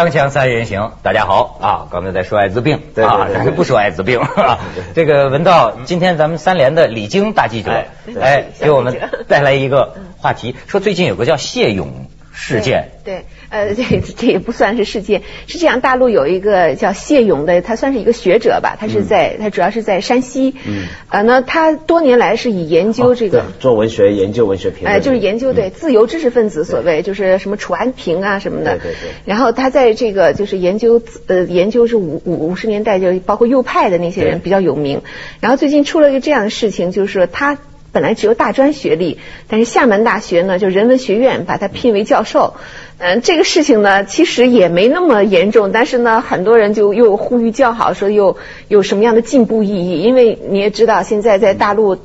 锵锵三人行，大家好。啊！刚才在说艾滋病，对啊，咱就不说艾滋病。啊。这个文道，今天咱们三联的李菁大记者，哎给我们带来一个话题，说最近有个叫谢勇事件，对，呃，这这也不算是事件，是这样，大陆有一个叫谢勇的，他算是一个学者吧，他是在，他主要是在山西，嗯。呃，那他多年来是以研究这个对。做文学研究文学评论，哎，就是研究对自由知识分子所谓就是什么楚安平啊什么的，对对对。然后他在这个就是研究呃研究是五五五十年代就包括右派的那些人比较有名，然后最近出了一个这样的事情，就是说他本来只有大专学历，但是厦门大学呢就人文学院把他聘为教授。嗯，这个事情呢，其实也没那么严重，但是呢，很多人就又呼吁叫好，说又有什么样的进步意义？因为你也知道，现在在大陆，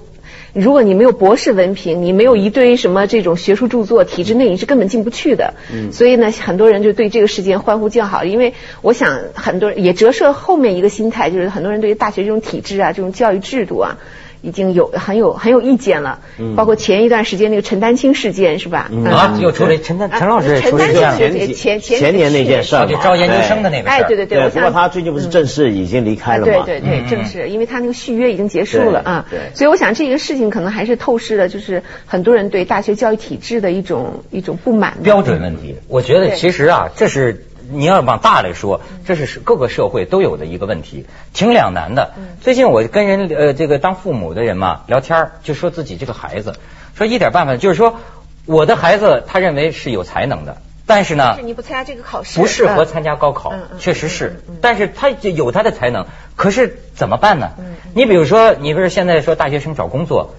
如果你没有博士文凭，你没有一堆什么这种学术著作，体制内你是根本进不去的。嗯，所以呢，很多人就对这个事件欢呼叫好，因为我想很多人也折射后面一个心态，就是很多人对于大学这种体制啊，这种教育制度啊。已经有很有很有意见了，包括前一段时间那个陈丹青事件是吧？嗯。啊，又出来陈丹陈老师也出来这样青的，是前前前年那件事就招研究生的那个事哎，儿，对对对，我不过想他最近不是正式已经离开了吗？对对对，嗯。正式因为他那个续约已经结束了啊。对，所以我想这个事情可能还是透视了，就是很多人对大学教育体制的一种一种不满。标准问题。我觉得其实啊，这是你要往大来说，这是各个社会都有的一个问题，挺两难的。最近我跟人呃这个当父母的人嘛聊天，就说自己这个孩子，说一点办法，就是说我的孩子他认为是有才能的，但是呢是你不参加这个考试，不适合嗯参加高考确实是，但是他就有他的才能，可是怎么办呢嗯？你比如说，你不是现在说大学生找工作，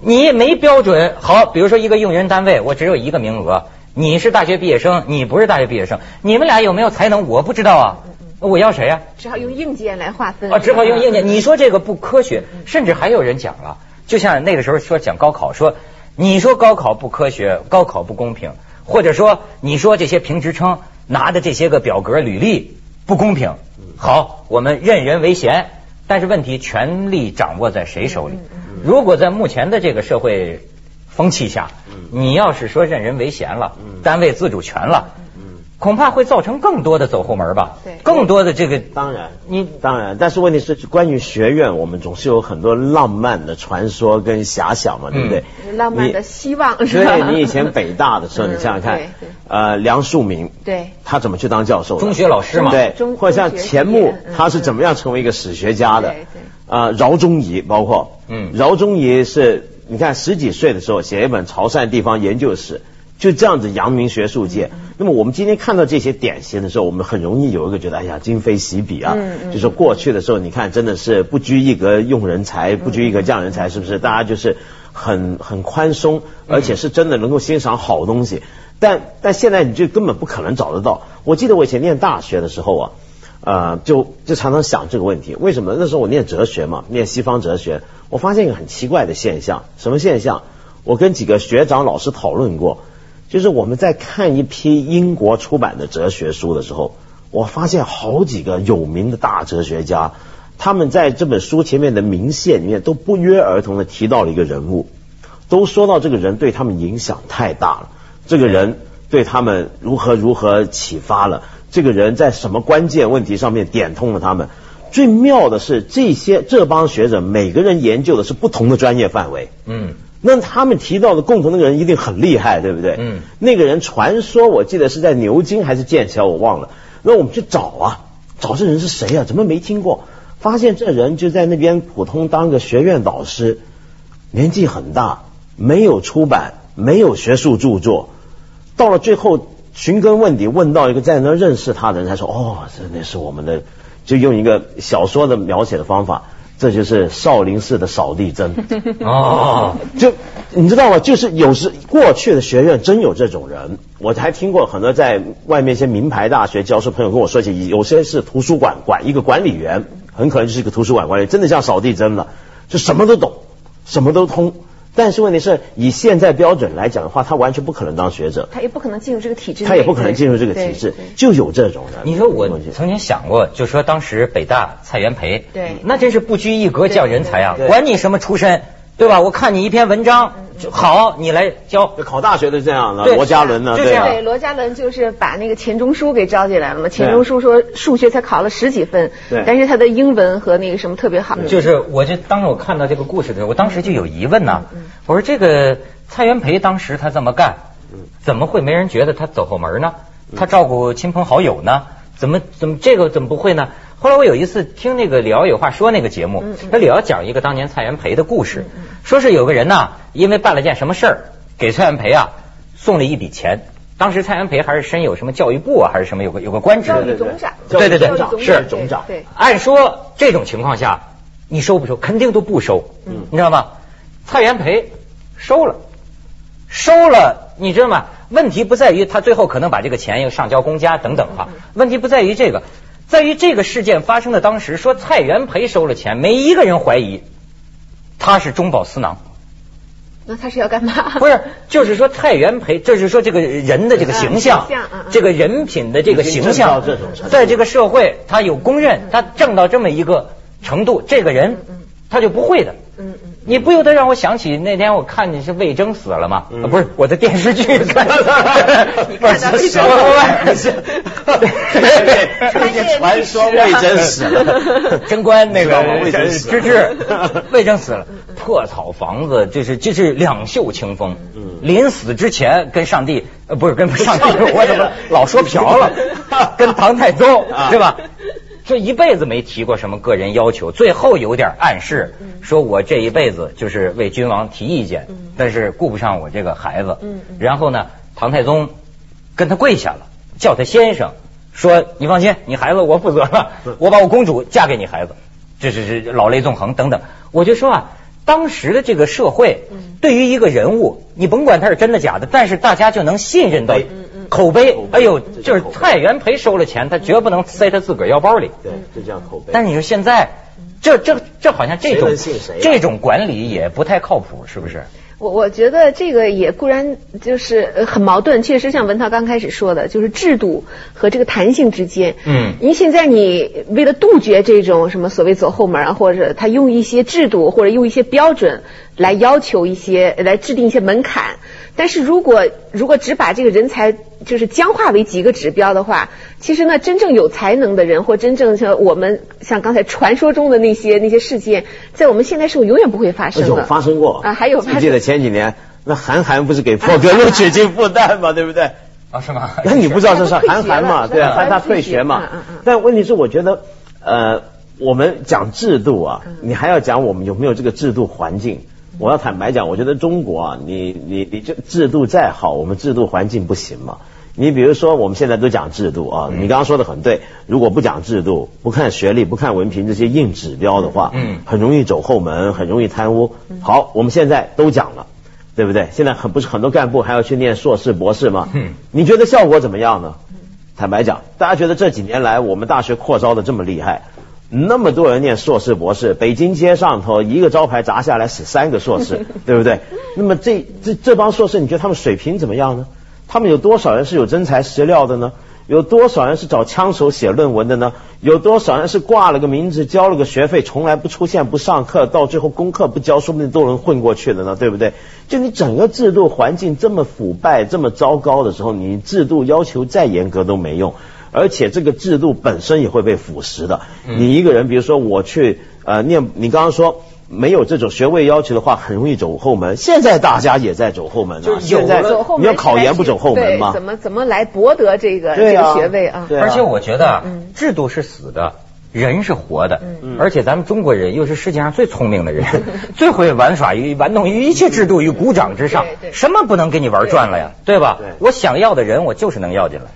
你也没标准。好，比如说一个用人单位，我只有一个名额，你是大学毕业生，你不是大学毕业生，你们俩有没有才能？我不知道啊，我要谁呀？只好用硬件来划分。啊，只好用硬嗯件。你说这个不科学，甚至还有人讲了，就像那个时候说讲高考，说你说高考不科学，高考不公平，或者说你说这些评职称拿的这些个表格履历不公平。好，我们任人唯贤，但是问题权力掌握在谁手里？如果在目前的这个社会风气下，你要是说任人唯贤了，单位自主权了。恐怕会造成更多的走后门吧，对。更多的这个当然，你当然，但是问题是，关于学院，我们总是有很多浪漫的传说跟遐想嘛，对不对？浪漫的希望。是吧？对你以前北大的时候，嗯 你想想看呃，梁漱溟，对。他怎么去当教授？中学老师嘛。对中，或者像钱穆他是怎么样成为一个史学家的？啊，饶宗颐，包括，嗯。饶宗颐是，你看十几岁的时候写一本《潮汕地方研究史》，就这样子扬名学术界。嗯那么我们今天看到这些典型的时候，我们很容易有一个觉得，哎呀，今非昔比啊。就是过去的时候，你看真的是不拘一格用人才，不拘一格降人嗯才，是不是？大家就是很很宽松，而且是真的能够欣赏好东西。但但现在你就根本不可能找得到。我记得我以前念大学的时候啊，呃，就就常常想这个问题，为什么？那时候我念哲学嘛，念西方哲学，我发现一个很奇怪的现象，什么现象？我跟几个学长老师讨论过，就是我们在看一批英国出版的哲学书的时候，我发现好几个有名的大哲学家，他们在这本书前面的名线里面都不约而同的提到了一个人物，都说到这个人对他们影响太大了，这个人对他们如何如何启发了，这个人在什么关键问题上面点通了他们。最妙的是，这些这帮学者每个人研究的是不同的专业范围，嗯，那他们提到的共同那个人一定很厉害，对不对？嗯，那个人传说我记得是在牛津还是剑桥，我忘了。那我们去找啊，找这人是谁啊？怎么没听过？发现这人就在那边普通当个学院导师，年纪很大，没有出版，没有学术著作。到了最后寻根问底，问到一个在那认识他的人，才说哦，这那是我们的，就用一个小说的描写的方法，这就是少林寺的扫地僧。哦，就你知道吗？就是有时过去的学院真有这种人，我还听过很多在外面一些名牌大学教授朋友跟我说起，有些是图书馆管一个管理员，很可能就是一个图书馆管理，真的像扫地僧了，就什么都懂，什么都通。但是问题是以现在标准来讲的话，他完全不可能当学者，他也不可能进入这个体制，他也不可能进入这个体制就有这种的。你说我曾经想过，就说当时北大蔡元培，对。那真是不拘一格降人才啊管你什么出身，对吧？我看你一篇文章就好，你来教。考大学的这样的，罗家伦呢，就这样对罗家伦就是把那个钱钟书给招进来了嘛。钱钟书说数学才考了十几分，对但是他的英文和那个什么特别好。就是我就当时我看到这个故事的时候，我当时就有疑问呐、嗯我说这个蔡元培当时他这么干，嗯怎么会没人觉得他走后门呢？他照顾亲朋好友呢？怎么怎么这个怎么不会呢？后来我有一次听那个李敖有话说那个节目，嗯那李敖讲一个当年蔡元培的故事，说是有个人呐，因为办了件什么事儿，给蔡元培啊送了一笔钱。当时蔡元培还是身有什么教育部啊，还是什么有个有个官职。教的育总长，对对对是。总长对，按说这种情况下，你收不收？肯定都不收，嗯。你知道吗？蔡元培收了，收了，你知道吗？问题不在于他最后可能把这个钱又上交公家等等哈，问题不在于这个，在于这个事件发生的当时，说蔡元培收了钱，没一个人怀疑他是中饱私囊。那他是要干嘛？不是，就是说蔡元培，就是说这个人的这个形象嗯嗯嗯，这个人品的这个形象在这个社会他有公认，他挣到这么一个程度，这个人他就不会的。嗯嗯。你不由得让我想起那天我看你是魏征死了吗？嗯啊不是我的电视剧 看，你看到魏征不是传说魏征死了，贞观那个魏征死了芝芝，魏征死了，破草房子，就是就是两袖清风。嗯临死之前跟上帝，呃，不是跟上帝，我怎么老说嫖了？跟唐太宗啊对吧？这一辈子没提过什么个人要求，最后有点暗示，说我这一辈子就是为君王提意见，但是顾不上我这个孩子。然后呢，唐太宗跟他跪下了，叫他先生，说你放心，你孩子我负责了，我把我公主嫁给你孩子，这是是老泪纵横等等。我就说啊，当时的这个社会，对于一个人物，你甭管他是真的假的，但是大家就能信任到口碑哎呦，就是蔡元培收了钱，他绝不能塞他自个儿腰包里。对，就这样口碑。但是你说现在，这这这好像这种这种管理也不太靠谱，是不是？我我觉得这个也固然就是呃很矛盾，确实像文涛刚开始说的，就是制度和这个弹性之间。嗯因为现在你为了杜绝这种什么所谓走后门啊，或者他用一些制度或者用一些标准来要求一些来制定一些门槛，但是如果如果只把这个人才就是僵化为几个指标的话，其实呢，真正有才能的人或真正像我们像刚才传说中的那些那些事件，在我们现代社会永远不会发生的有。发生过啊，还有发生记得前几年那韩寒不是给破格录取进复旦嘛？对不对？啊，是吗？那你不知道这是韩寒嘛？对啊，他他退学嘛嗯嗯嗯。但问题是，我觉得呃，我们讲制度啊，你还要讲我们有没有这个制度环境。我要坦白讲，我觉得中国啊，你你你这制度再好，我们制度环境不行嘛。你比如说，我们现在都讲制度啊，你刚刚说的很对。如果不讲制度，不看学历，不看文凭这些硬指标的话，嗯很容易走后门，很容易贪污。好，我们现在都讲了，对不对？现在很不是很多干部还要去念硕士、博士吗？嗯你觉得效果怎么样呢？坦白讲，大家觉得这几年来我们大学扩招的这么厉害，那么多人念硕士、博士，北京街上头一个招牌砸下来死三个硕士，对不对？那么这这这帮硕士，你觉得他们水平怎么样呢？他们有多少人是有真材实料的呢？有多少人是找枪手写论文的呢？有多少人是挂了个名字，交了个学费，从来不出现、不上课，到最后功课不交，说不定都能混过去的呢？对不对？就你整个制度环境这么腐败、这么糟糕的时候，你制度要求再严格都没用，而且这个制度本身也会被腐蚀的。你一个人，比如说我去呃念，你刚刚说。没有这种学位要求的话，很容易走后门。现在大家也在走后门啊！就有现在走后门你要考研不走后门吗？怎么怎么来博得这个啊这个学位啊？对啊而且我觉得啊嗯制度是死的，人是活的。嗯而且咱们中国人又是世界上最聪明的人，最会玩耍于玩弄于一切制度于鼓掌之上对，什么不能给你玩转了呀？对吧对？我想要的人，我就是能要进来。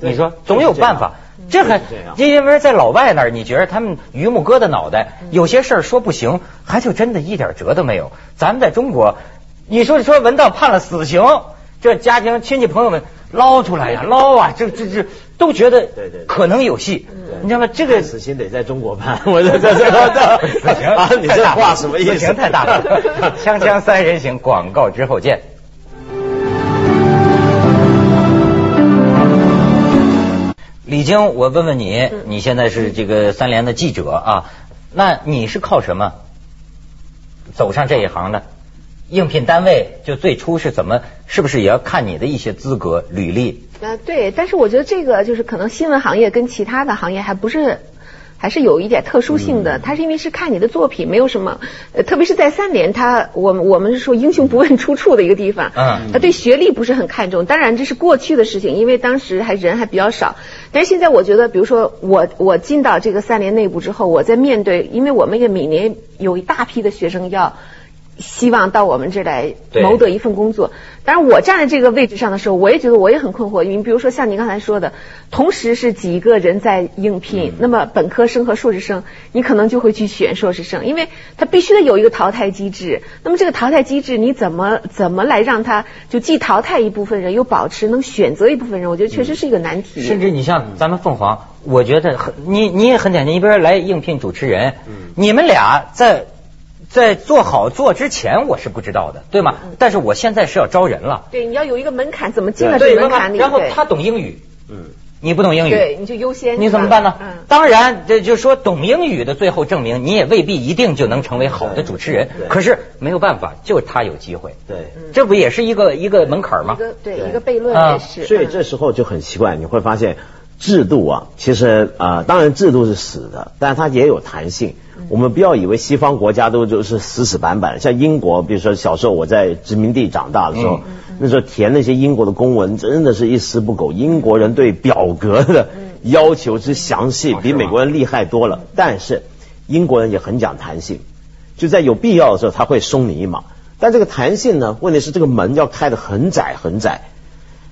你说总有办法。这还这因为在老外那儿，你觉得他们榆木疙瘩脑袋，有些事儿说不行，还就真的一点辙都没有。咱们在中国，你说说文道判了死刑，这家庭亲戚朋友们捞出来呀，捞啊，这这这都觉得对对可能有戏。你知道吗？这个死刑得在中国判，我这这这这死刑啊！你这话什么意思？死刑太大了。锵锵三人行，广告之后见。李菁，我问问你，嗯你现在是这个三联的记者啊，那你是靠什么走上这一行的？应聘单位就最初是怎么？是不是也要看你的一些资格、履历？呃，对，但是我觉得这个就是可能新闻行业跟其他的行业还不是。还是有一点特殊性的，他是因为是看你的作品，没有什么，呃，特别是在三联，他我我们是说英雄不问出处的一个地方，嗯，他对学历不是很看重，当然这是过去的事情，因为当时还人还比较少，但是现在我觉得，比如说我我进到这个三联内部之后，我在面对，因为我们也每年有一大批的学生要。希望到我们这儿来谋得一份工作。当然，我站在这个位置上的时候，我也觉得我也很困惑。你比如说，像你刚才说的，同时是几个人在应聘，那么本科生和硕士生，你可能就会去选硕士生，因为他必须得有一个淘汰机制。那么这个淘汰机制，你怎么怎么来让他就既淘汰一部分人，又保持能选择一部分人？我觉得确实是一个难题。甚至你像咱们凤凰，我觉得很你你也很简单，一边来应聘主持人，你们俩在。在做好做之前，我是不知道的，对吗？但是我现在是要招人了。对，你要有一个门槛，怎么进了这个门槛里？然后他懂英语，嗯，你不懂英语，对，你就优先。你怎么办呢？当然，这就说懂英语的，最后证明你也未必一定就能成为好的主持人。可是没有办法，就他有机会。对，这不也是一个一个门槛吗？一个对一个悖论也是。所以这时候就很奇怪，你会发现制度啊，其实啊，当然制度是死的，但是它也有弹性。我们不要以为西方国家都就是死死板板，像英国，比如说小时候我在殖民地长大的时候，那时候填那些英国的公文真的是一丝不苟。英国人对表格的要求之详细，比美国人厉害多了。但是英国人也很讲弹性，就在有必要的时候他会松你一马。但这个弹性呢，问题是这个门要开得很窄很窄。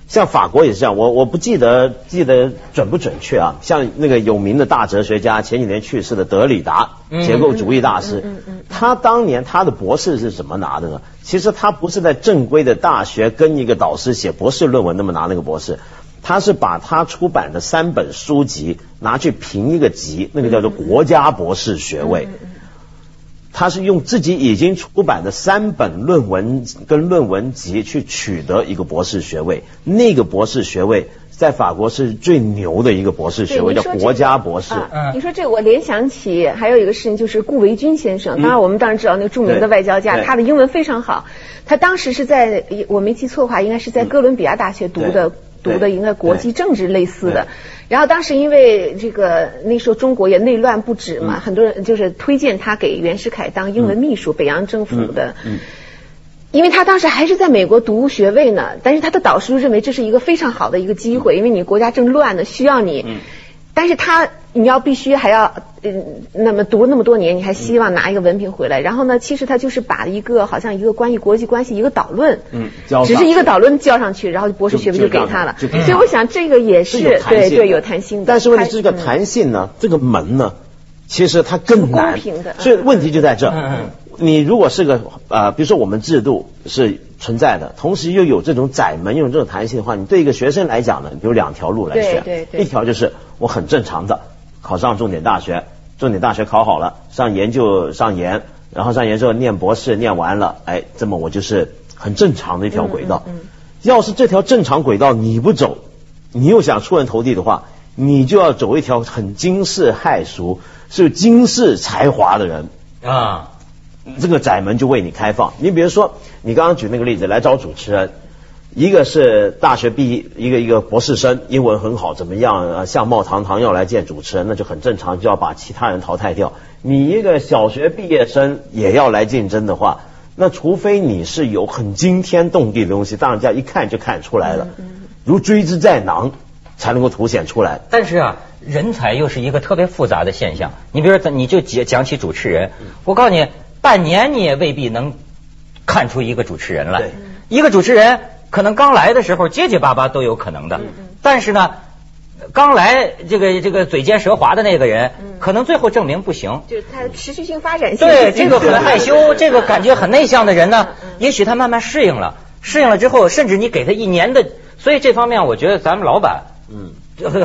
像法国也是这样，我我不记得记得准不准确啊。像那个有名的大哲学家，前几年去世的德里达，结构主义大师，他当年他的博士是怎么拿的呢？其实他不是在正规的大学跟一个导师写博士论文那么拿那个博士，他是把他出版的三本书籍拿去评一个级，那个叫做国家博士学位。他是用自己已经出版的三本论文跟论文集去取得一个博士学位，那个博士学位在法国是最牛的一个博士学位，叫国家博士。你说这我联想起还有一个事情，就是顾维钧先生。当然我们当然知道那个著名的外交家，他的英文非常好。他当时是在我没记错的话，应该是在哥伦比亚大学读的。读的应该国际政治类似的，然后当时因为这个那时候中国也内乱不止嘛，很多人就是推荐他给袁世凯当英文秘书，北洋政府的，因为他当时还是在美国读学位呢，但是他的导师认为这是一个非常好的一个机会，因为你国家正乱呢，需要你。但是他你要必须还要嗯，那么读了那么多年，你还希望拿一个文凭回来？然后呢，其实他就是把一个好像一个关于国际关系一个导论，嗯，只是一个导论交上去，然后博士学位就给他了。所以我想这个也是对对有弹性的。但是问题是这个弹性呢，这个门呢，其实它更难。所以问题就在这。你如果是个呃，比如说我们制度是存在的，同时又有这种窄门，有这种弹性的话，你对一个学生来讲呢，有两条路来选。对对。一条就是我很正常的考上重点大学，重点大学考好了，上研就上研，然后上研之后念博士，念完了，哎，这么我就是很正常的一条轨道。嗯。要是这条正常轨道你不走，你又想出人头地的话，你就要走一条很惊世骇俗、是惊世才华的人啊。这个窄门就为你开放。你比如说，你刚刚举那个例子来找主持人，一个是大学毕业，一个一个博士生，英文很好，怎么样？相貌堂堂要来见主持人，那就很正常，就要把其他人淘汰掉。你一个小学毕业生也要来竞争的话，那除非你是有很惊天动地的东西，大家一看就看出来了，如锥之在囊，才能够凸显出来。但是啊，人才又是一个特别复杂的现象。你比如说，你就讲讲起主持人，我告诉你。半年你也未必能看出一个主持人来，一个主持人可能刚来的时候结结巴巴都有可能的，但是呢，刚来这个这个嘴尖舌滑的那个人，可能最后证明不行。就是他持续性发展性。对，这个很害羞，这个感觉很内向的人呢，也许他慢慢适应了，适应了之后，甚至你给他一年的，所以这方面我觉得咱们老板，嗯，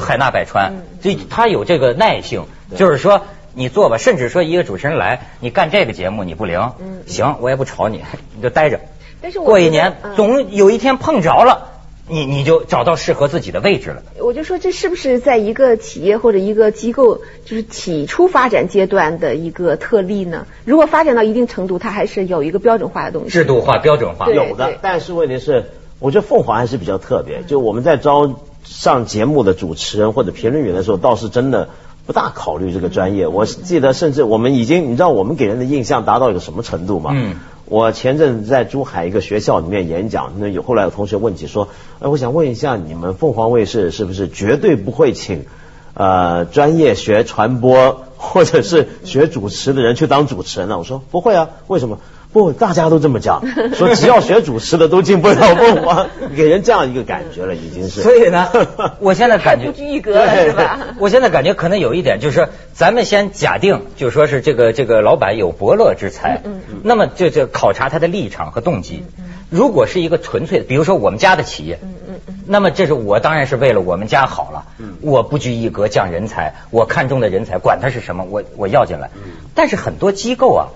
海纳百川，这他有这个耐性，就是说。你做吧，甚至说一个主持人来，你干这个节目你不灵，行，我也不吵你，你就待着。但是过一年总有一天碰着了，你你就找到适合自己的位置了。我就说这是不是在一个企业或者一个机构，就是起初发展阶段的一个特例呢？如果发展到一定程度，它还是有一个标准化的东西。制度化、标准化有的，但是问题是，我觉得凤凰还是比较特别。就我们在招上节目的主持人或者评论员的时候，倒是真的不大考虑这个专业。我记得，甚至我们已经，你知道我们给人的印象达到一个什么程度吗？嗯。我前阵子在珠海一个学校里面演讲，那有后来有同学问起说，哎，我想问一下，你们凤凰卫视是不是绝对不会请呃专业学传播或者是学主持的人去当主持人呢？我说不会啊，为什么？不，大家都这么讲，说只要学主持的都进不了凤凰，给人这样一个感觉了，已经是。所以呢，我现在感觉不拘一格了是吧？我现在感觉可能有一点，就是说，咱们先假定，就说是这个这个老板有伯乐之才，嗯嗯那么就就考察他的立场和动机。如果是一个纯粹的，比如说我们家的企业，嗯嗯嗯那么这是我当然是为了我们家好了，我不拘一格降人才，我看中的人才，管他是什么，我我要进来。但是很多机构啊，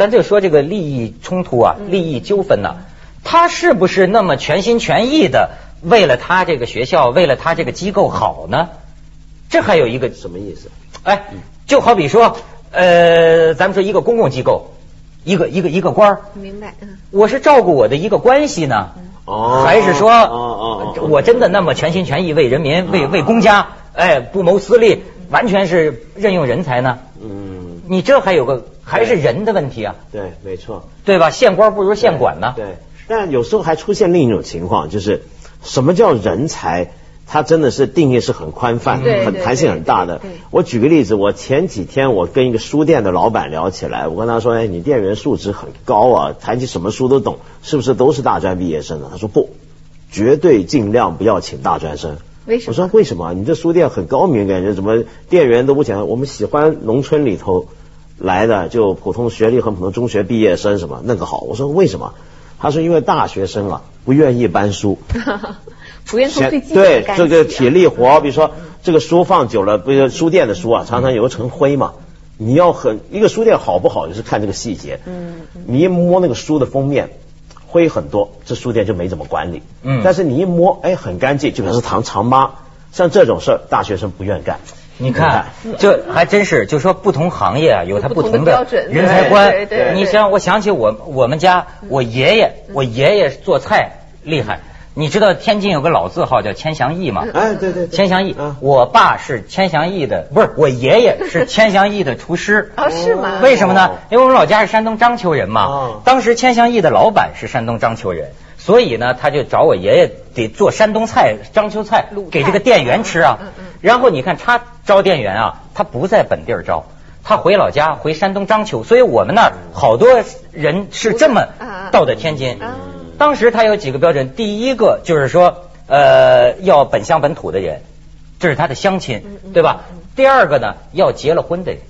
咱就说这个利益冲突啊，利益纠纷呐、他是不是那么全心全意的为了他这个学校，为了他这个机构好呢？这还有一个什么意思？哎，就好比说，呃，咱们说一个公共机构，一个一个一个官儿，明白，嗯。我是照顾我的一个关系呢，哦还是说，哦哦哦我真的那么全心全意为人民、为为公家，哎，不谋私利，完全是任用人才呢？嗯，你这还有个还是人的问题啊，对，没错。对吧？县官不如县管呢。对，但有时候还出现另一种情况，就是什么叫人才？它真的是定义是很宽泛、很弹性很大的。我举个例子，我前几天我跟一个书店的老板聊起来，我跟他说：“哎，你店员素质很高啊，谈起什么书都懂，是不是都是大专毕业生呢？”他说：“不，绝对尽量不要请大专生。”为什么我说为什么？你这书店很高明，感觉怎么店员都不讲？我们喜欢农村里头来的，就普通学历和普通中学毕业生什么那个好。我说为什么？他说因为大学生啊不愿意搬书，不愿从最基本对这个体力活，比如说这个书放久了，不是书店的书啊，常常有层灰嘛。你要很一个书店好不好，就是看这个细节。你一摸那个书的封面，灰很多，这书店就没怎么管理。嗯但是你一摸，哎，很干净，就表示藏藏妈。像这种事儿，大学生不愿干。你看，这还真是，就说不同行业啊，有它不同的人才观。对对对。你想我想起我我们家我爷爷，我爷爷做菜厉害。你知道天津有个老字号叫千祥义吗？哎，对对对，千祥义嗯，我爸是千祥义的，不是我爷爷是千祥义的厨师。哦，是吗？为什么呢？因为我们老家是山东章丘人嘛。哦，当时千祥义的老板是山东章丘人，所以呢，他就找我爷爷得做山东菜、章丘菜给这个店员吃啊。然后你看他招店员啊，他不在本地儿招，他回老家回山东章丘，所以我们那儿好多人是这么到的天津。啊当时他有几个标准，第一个就是说，呃，要本乡本土的人，这是他的乡亲，对吧？第二个呢，要结了婚的人，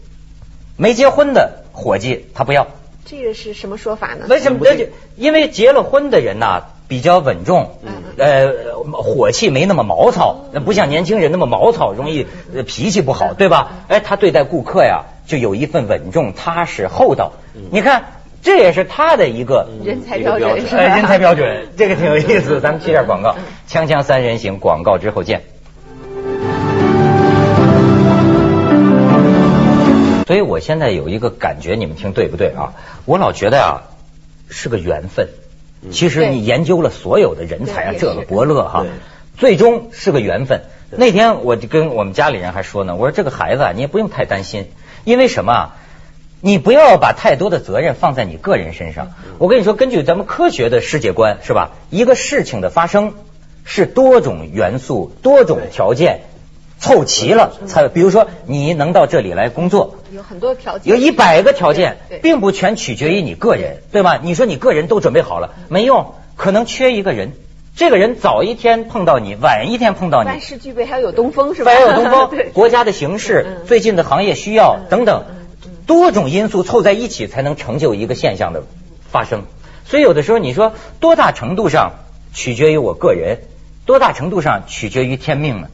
没结婚的伙计他不要。这个是什么说法呢？为什么？因为结了婚的人呐、比较稳重，呃，火气没那么毛糙，不像年轻人那么毛糙，容易呃脾气不好，对吧？哎，他对待顾客呀，就有一份稳重、踏实、厚道。你看，这也是他的一个人才标准标准是吧？呃人才标准，这个挺有意思。咱们接点广告，锵锵三人行，广告之后见。所以我现在有一个感觉，你们听对不对啊？我老觉得啊，是个缘分。其实你研究了所有的人才啊，这个伯乐哈对，最终是个缘分。那天我就跟我们家里人还说呢，我说这个孩子啊，你也不用太担心，因为什么啊？你不要把太多的责任放在你个人身上。我跟你说，根据咱们科学的世界观，是吧？一个事情的发生是多种元素、多种条件凑齐了才。比如说，你能到这里来工作，有很多条件，有一百个条件并不全取决于你个人，对吧？你说你个人都准备好了，没用，可能缺一个人。这个人早一天碰到你，晚一天碰到你万，事俱备，还要有东风是吧？还要有东风 对，国家的形势、嗯最近的行业需要等等，多种因素凑在一起，才能成就一个现象的发生。所以有的时候你说多大程度上取决于我个人，多大程度上取决于天命呢？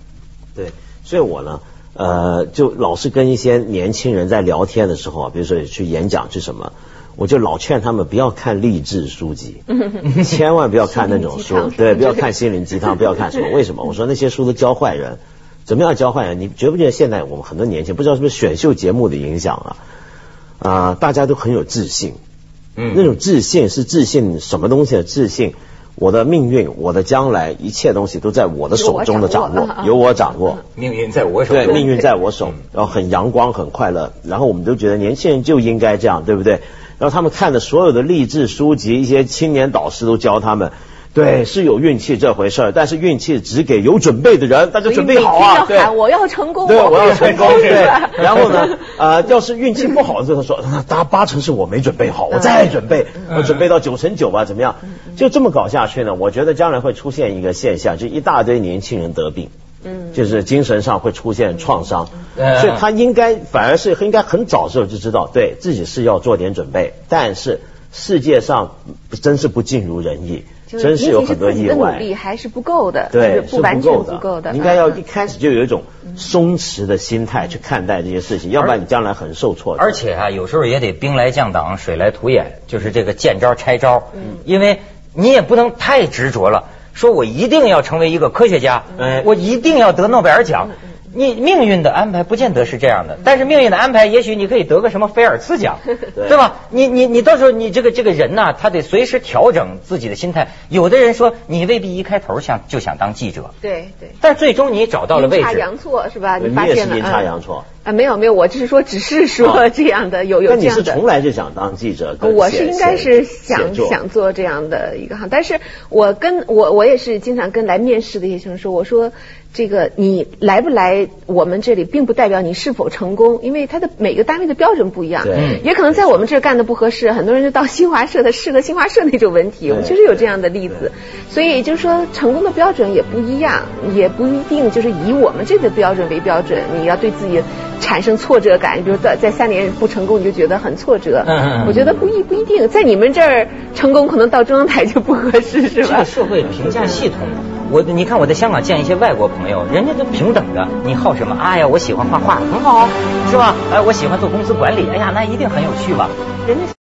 对，所以我呢，呃，就老是跟一些年轻人在聊天的时候啊，比如说去演讲去什么，我就老劝他们不要看励志书籍，千万不要看那种书，对，不要看心灵鸡汤，不要看什么？为什么？我说那些书都教坏人。怎么样教坏人？你觉不觉得现在我们很多年轻人不知道是不是选秀节目的影响啊？啊、大家都很有自信，嗯那种自信是自信什么东西的自信？我的命运，我的将来，一切东西都在我的手中的掌握由我掌握。命运在我手对，命运在我手，然后很阳光，很快乐，然后我们都觉得年轻人就应该这样，对不对？然后他们看的所有的励志书籍，一些青年导师都教他们，对，是有运气这回事儿，但是运气只给有准备的人，大家准备好啊，对我要成功，对，我要成功。对，然后呢，呃，要是运气不好的时候，他说，那大八成是我没准备好，我再准备，我准备到九成九吧，怎么样？就这么搞下去呢？我觉得将来会出现一个现象，就一大堆年轻人得病。嗯，就是精神上会出现创伤，嗯所以他应该反而是应该很早时候就知道，对自己是要做点准备，但是世界上真是不尽如人意，就是真是有很多意外努。力还是不够的，对，是不完全够的，应该要嗯一开始就有一种松弛的心态去看待这些事情，要不然你将来很受挫。而且啊，有时候也得兵来将挡，水来土掩，就是这个见招拆招。嗯因为你也不能太执着了，说我一定要成为一个科学家，嗯我一定要得诺贝尔奖。你命运的安排不见得是这样的，但是命运的安排，也许你可以得个什么菲尔兹奖，对 对吧？你你你到时候你这个这个人呐、他得随时调整自己的心态。有的人说你未必一开头想就想当记者，对对。但最终你找到了位置阴差，阳错是吧？你发现了也是阴差嗯阳错。啊，没有没有，我只是说，只是说哦这样的，有有你这样的。是从来就想当记者？我是应该是想想做这样的一个行，但是我跟我我也是经常跟来面试的一些学生说，我说这个你来不来我们这里，并不代表你是否成功，因为他的每个单位的标准不一样对，也可能在我们这儿干的不合适，很多人就到新华社，他适合新华社那种文体，我们确实有这样的例子，所以就是说成功的标准也不一样，也不一定就是以我们这个标准为标准，你要对自己产生挫折感，比如在在三年不成功，你就觉得很挫折，嗯嗯嗯我觉得不一不一定，在你们这儿成功，可能到中央台就不合适，是吧这个？社会评价系统，我你看我在香港见一些外国朋友，人家都平等的。你好什么？哎呀，我喜欢画画，很好，是吧？哎，我喜欢做公司管理，哎呀，那一定很有趣吧？人家。